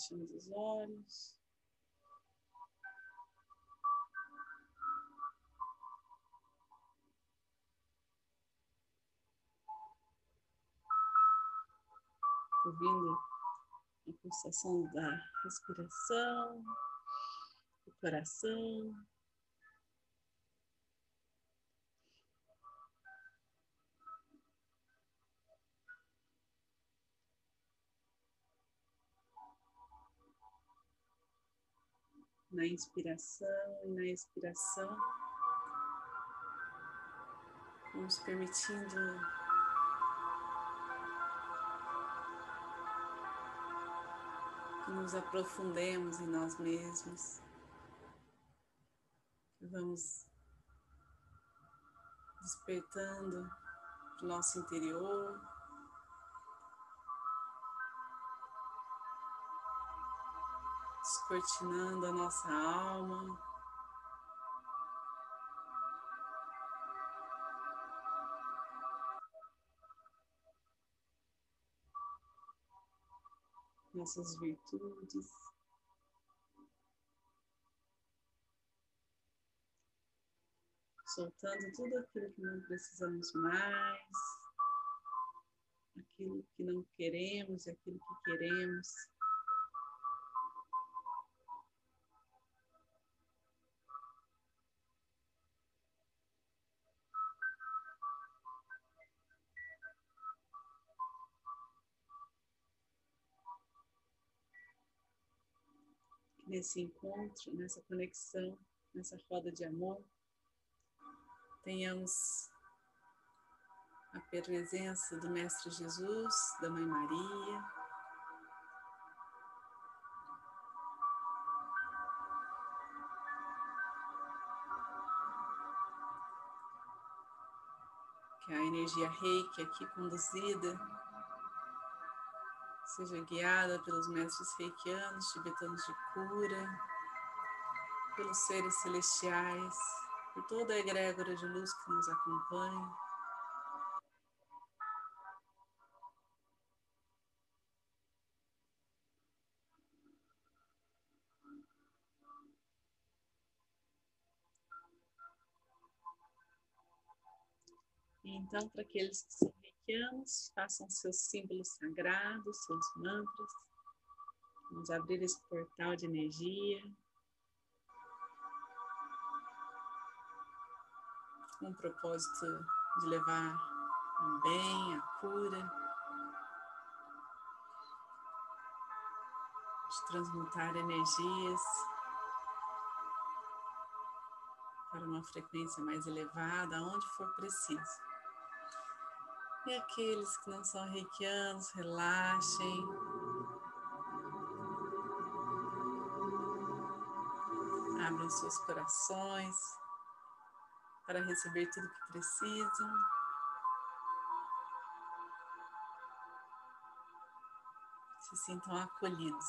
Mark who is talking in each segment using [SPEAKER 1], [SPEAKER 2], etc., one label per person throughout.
[SPEAKER 1] Fechamos os olhos. Ouvindo a pulsação da respiração, do coração. Na inspiração e na expiração. Vamos permitindo que nos aprofundemos em nós mesmos, vamos despertando o nosso interior. Descortinando a nossa alma. Nossas virtudes. Soltando tudo aquilo que não precisamos mais, aquilo que não queremos e aquilo que queremos. Nesse encontro, nessa conexão, nessa roda de amor, tenhamos a presença do Mestre Jesus, da Mãe Maria, que a energia reiki aqui conduzida seja guiada pelos mestres reikianos, tibetanos de cura, pelos seres celestiais, por toda a egrégora de luz que nos acompanha. Então, para aqueles que são reikianos, façam seus símbolos sagrados, seus mantras. Vamos abrir esse portal de energia. Com o propósito de levar o bem, a cura, de transmutar energias para uma frequência mais elevada, onde for preciso. E aqueles que não são reikianos, relaxem. Abram seus corações para receber tudo o que precisam. Se sintam acolhidos.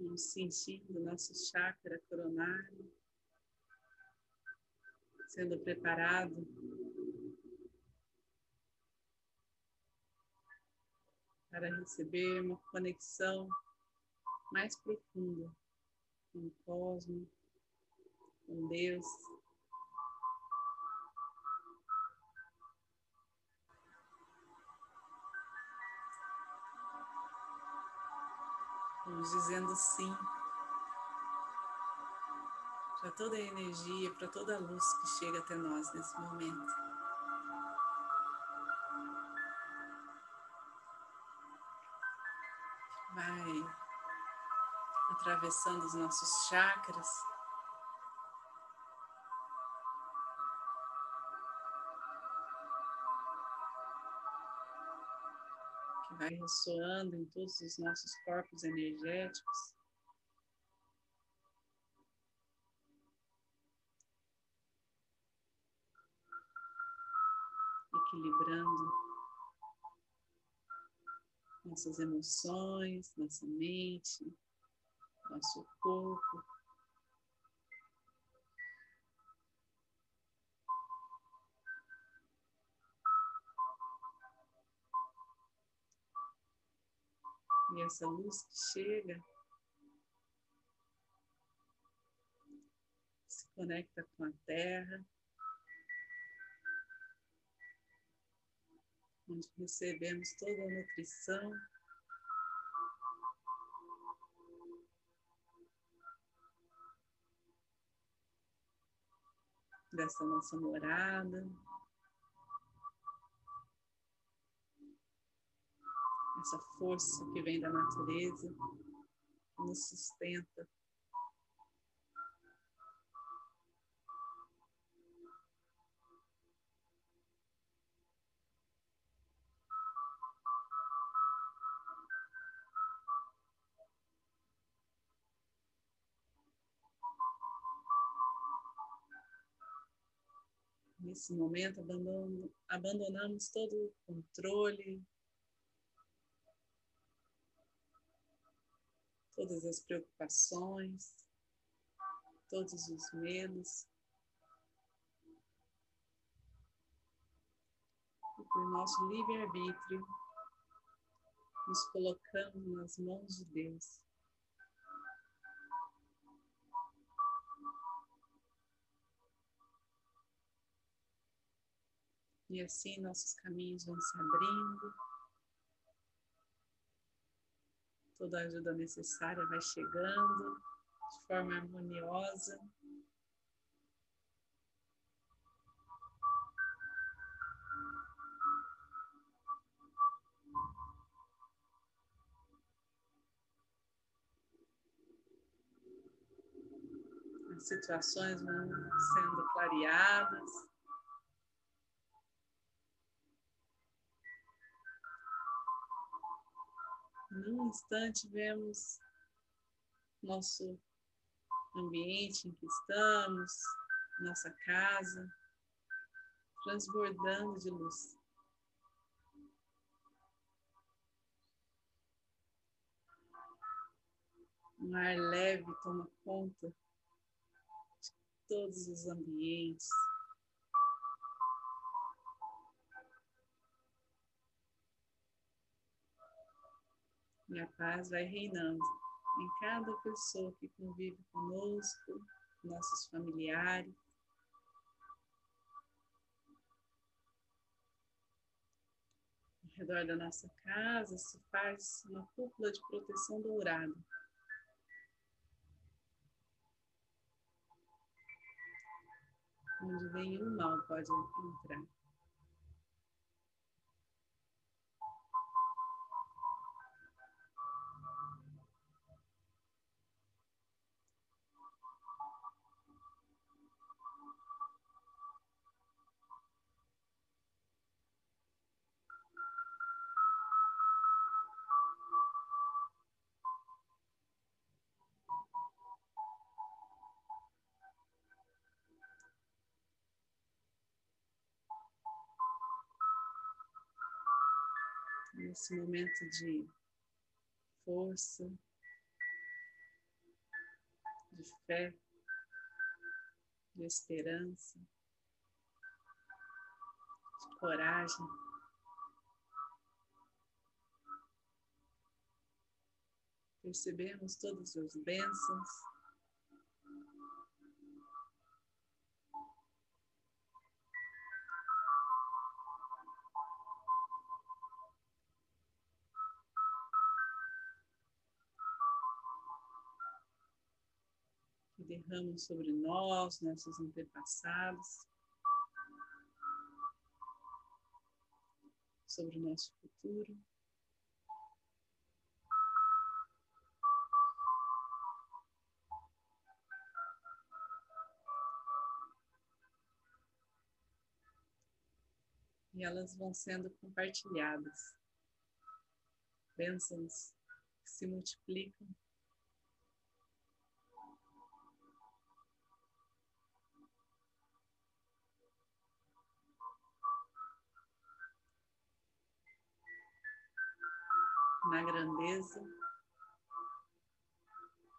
[SPEAKER 1] Vamos sentindo nosso chakra coronário sendo preparado para receber uma conexão mais profunda com o cosmos, com Deus. nos dizendo sim para toda a energia, para toda a luz que chega até nós nesse momento. Vai atravessando os nossos chakras, vai ressoando em todos os nossos corpos energéticos. equilibrando nossas emoções, nossa mente, nosso corpo. E essa luz que chega se conecta com a terra. onde recebemos toda a nutrição. Dessa nossa morada, essa força que vem da natureza, que nos sustenta. Nesse momento, abandonamos todo o controle, todas as preocupações, todos os medos. E por nosso livre-arbítrio, nos colocamos nas mãos de Deus. E assim nossos caminhos vão se abrindo. Toda a ajuda necessária vai chegando de forma harmoniosa. As situações vão sendo clareadas. Num instante vemos nosso ambiente em que estamos, nossa casa, transbordando de luz. Um ar leve toma conta de todos os ambientes. E a paz vai reinando em cada pessoa que convive conosco, nossos familiares. Ao redor da nossa casa se faz uma cúpula de proteção dourada. Onde nenhum mal pode entrar. Nesse momento de força, de fé, de esperança, de coragem. Percebemos todas as bênçãos derramam sobre nós, né, nossos antepassados, sobre o nosso futuro. E elas vão sendo compartilhadas. Bênçãos que se multiplicam Na grandeza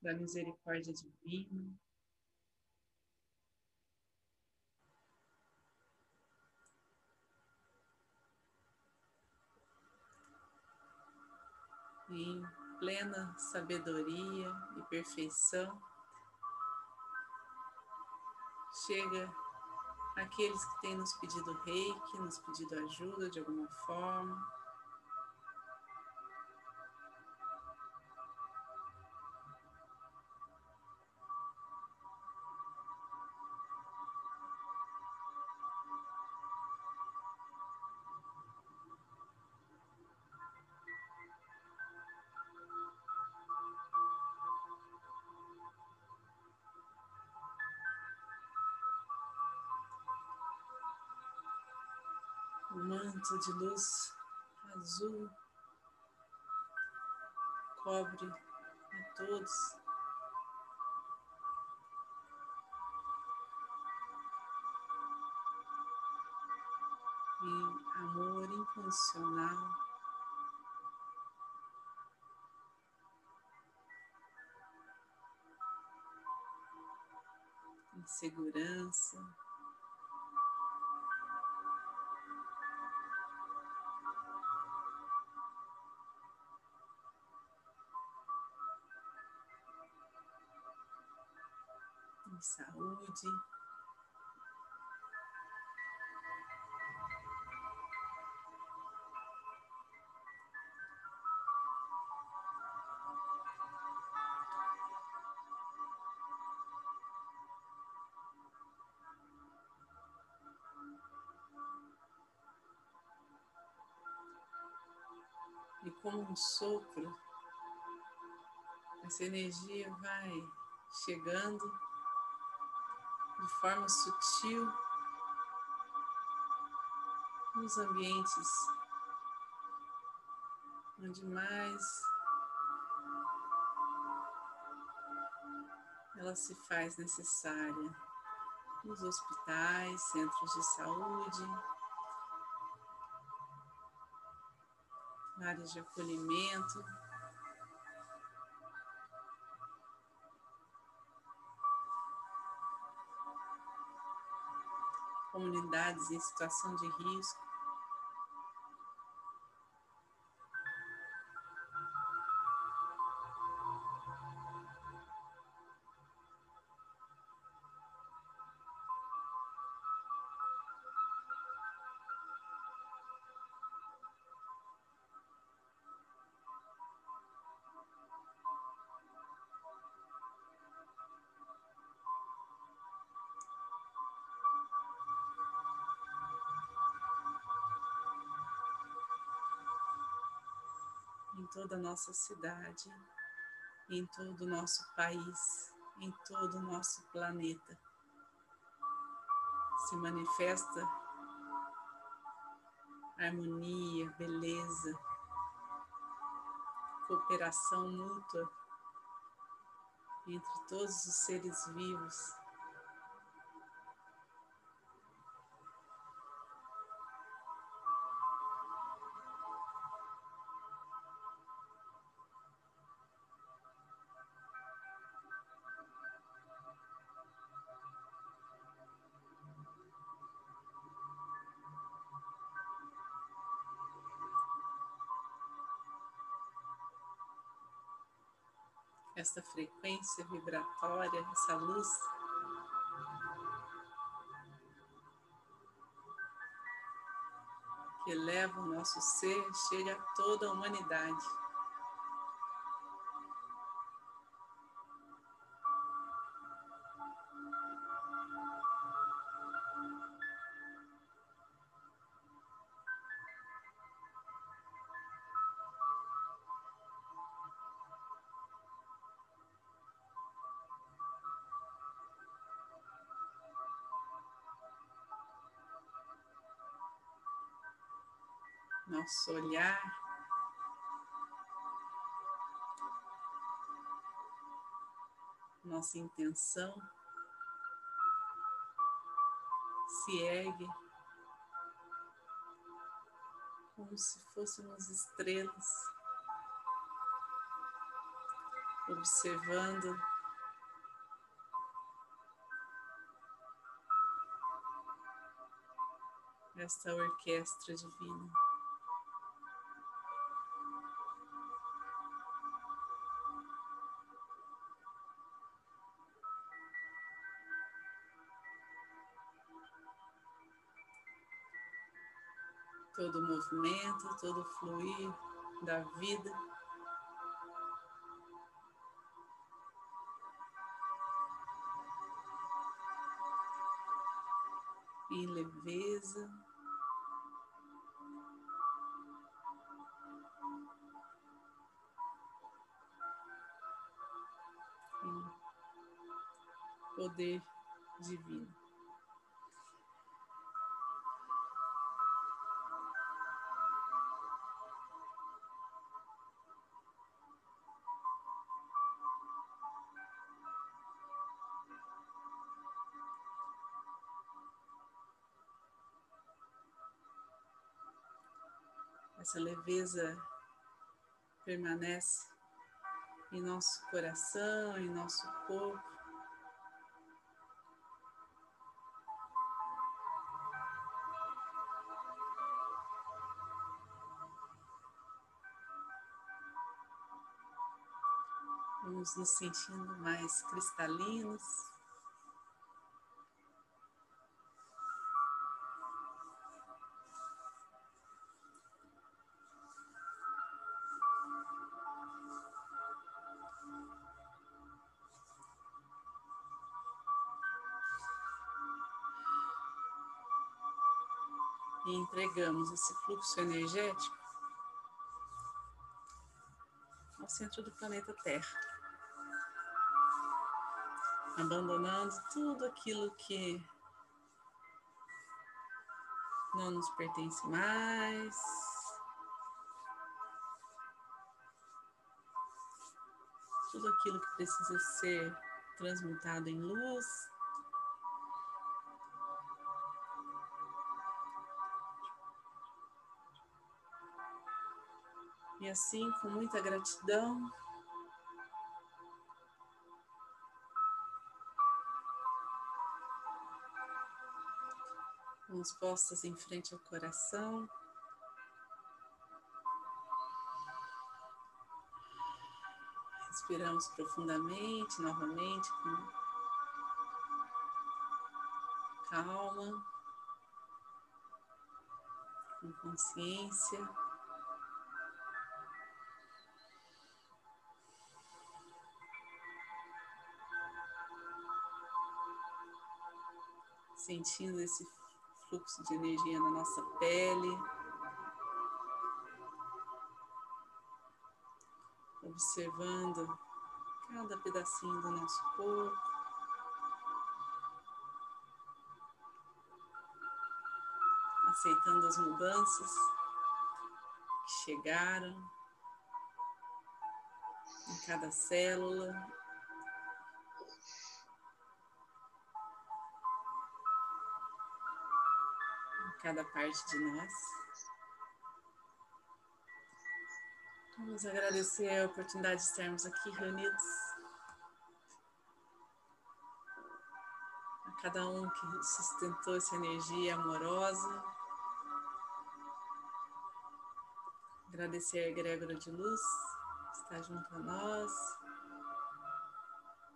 [SPEAKER 1] da misericórdia divina. em plena sabedoria e perfeição, chega aqueles que têm nos pedido reiki, nos pedido ajuda de alguma forma. Manto de luz azul cobre a todos. Em amor incondicional. Em segurança. E como um sopro, essa energia vai chegando de forma sutil nos ambientes onde mais ela se faz necessária. Nos hospitais, centros de saúde, áreas de acolhimento. comunidades em situação de risco. Toda a nossa cidade, em todo o nosso país, em todo o nosso planeta. Se manifesta harmonia, beleza, cooperação mútua entre todos os seres vivos essa frequência vibratória, essa luz. Que eleva o nosso ser, chega a toda a humanidade. Nosso olhar. Nossa intenção se ergue como se fôssemos estrelas, observando esta orquestra divina. Movimento, todo fluir da vida. Em leveza. poder divino. Essa leveza permanece em nosso coração, em nosso corpo. Vamos nos sentindo mais cristalinos. Entregamos esse fluxo energético ao centro do planeta Terra abandonando tudo aquilo que não nos pertence mais. Tudo aquilo que precisa ser transmutado em luz. E assim, com muita gratidão, mãos postas em frente ao coração. Respiramos profundamente, novamente, com calma, com consciência. Sentindo esse fluxo de energia na nossa pele. Observando cada pedacinho do nosso corpo. Aceitando as mudanças que chegaram em cada célula, cada parte de nós. Vamos agradecer a oportunidade de estarmos aqui reunidos. A cada um que sustentou essa energia amorosa. Agradecer a egrégora de luz que está junto a nós,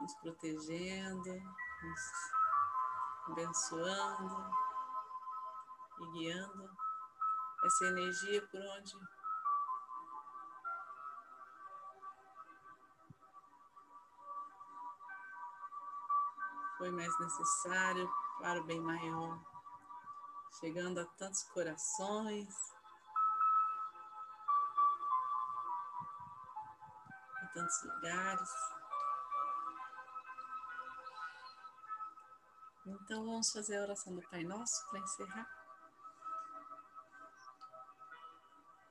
[SPEAKER 1] nos protegendo, nos abençoando e guiando essa energia por onde foi mais necessário para o bem maior, chegando a tantos corações, a tantos lugares. Então vamos fazer a oração do Pai Nosso para encerrar.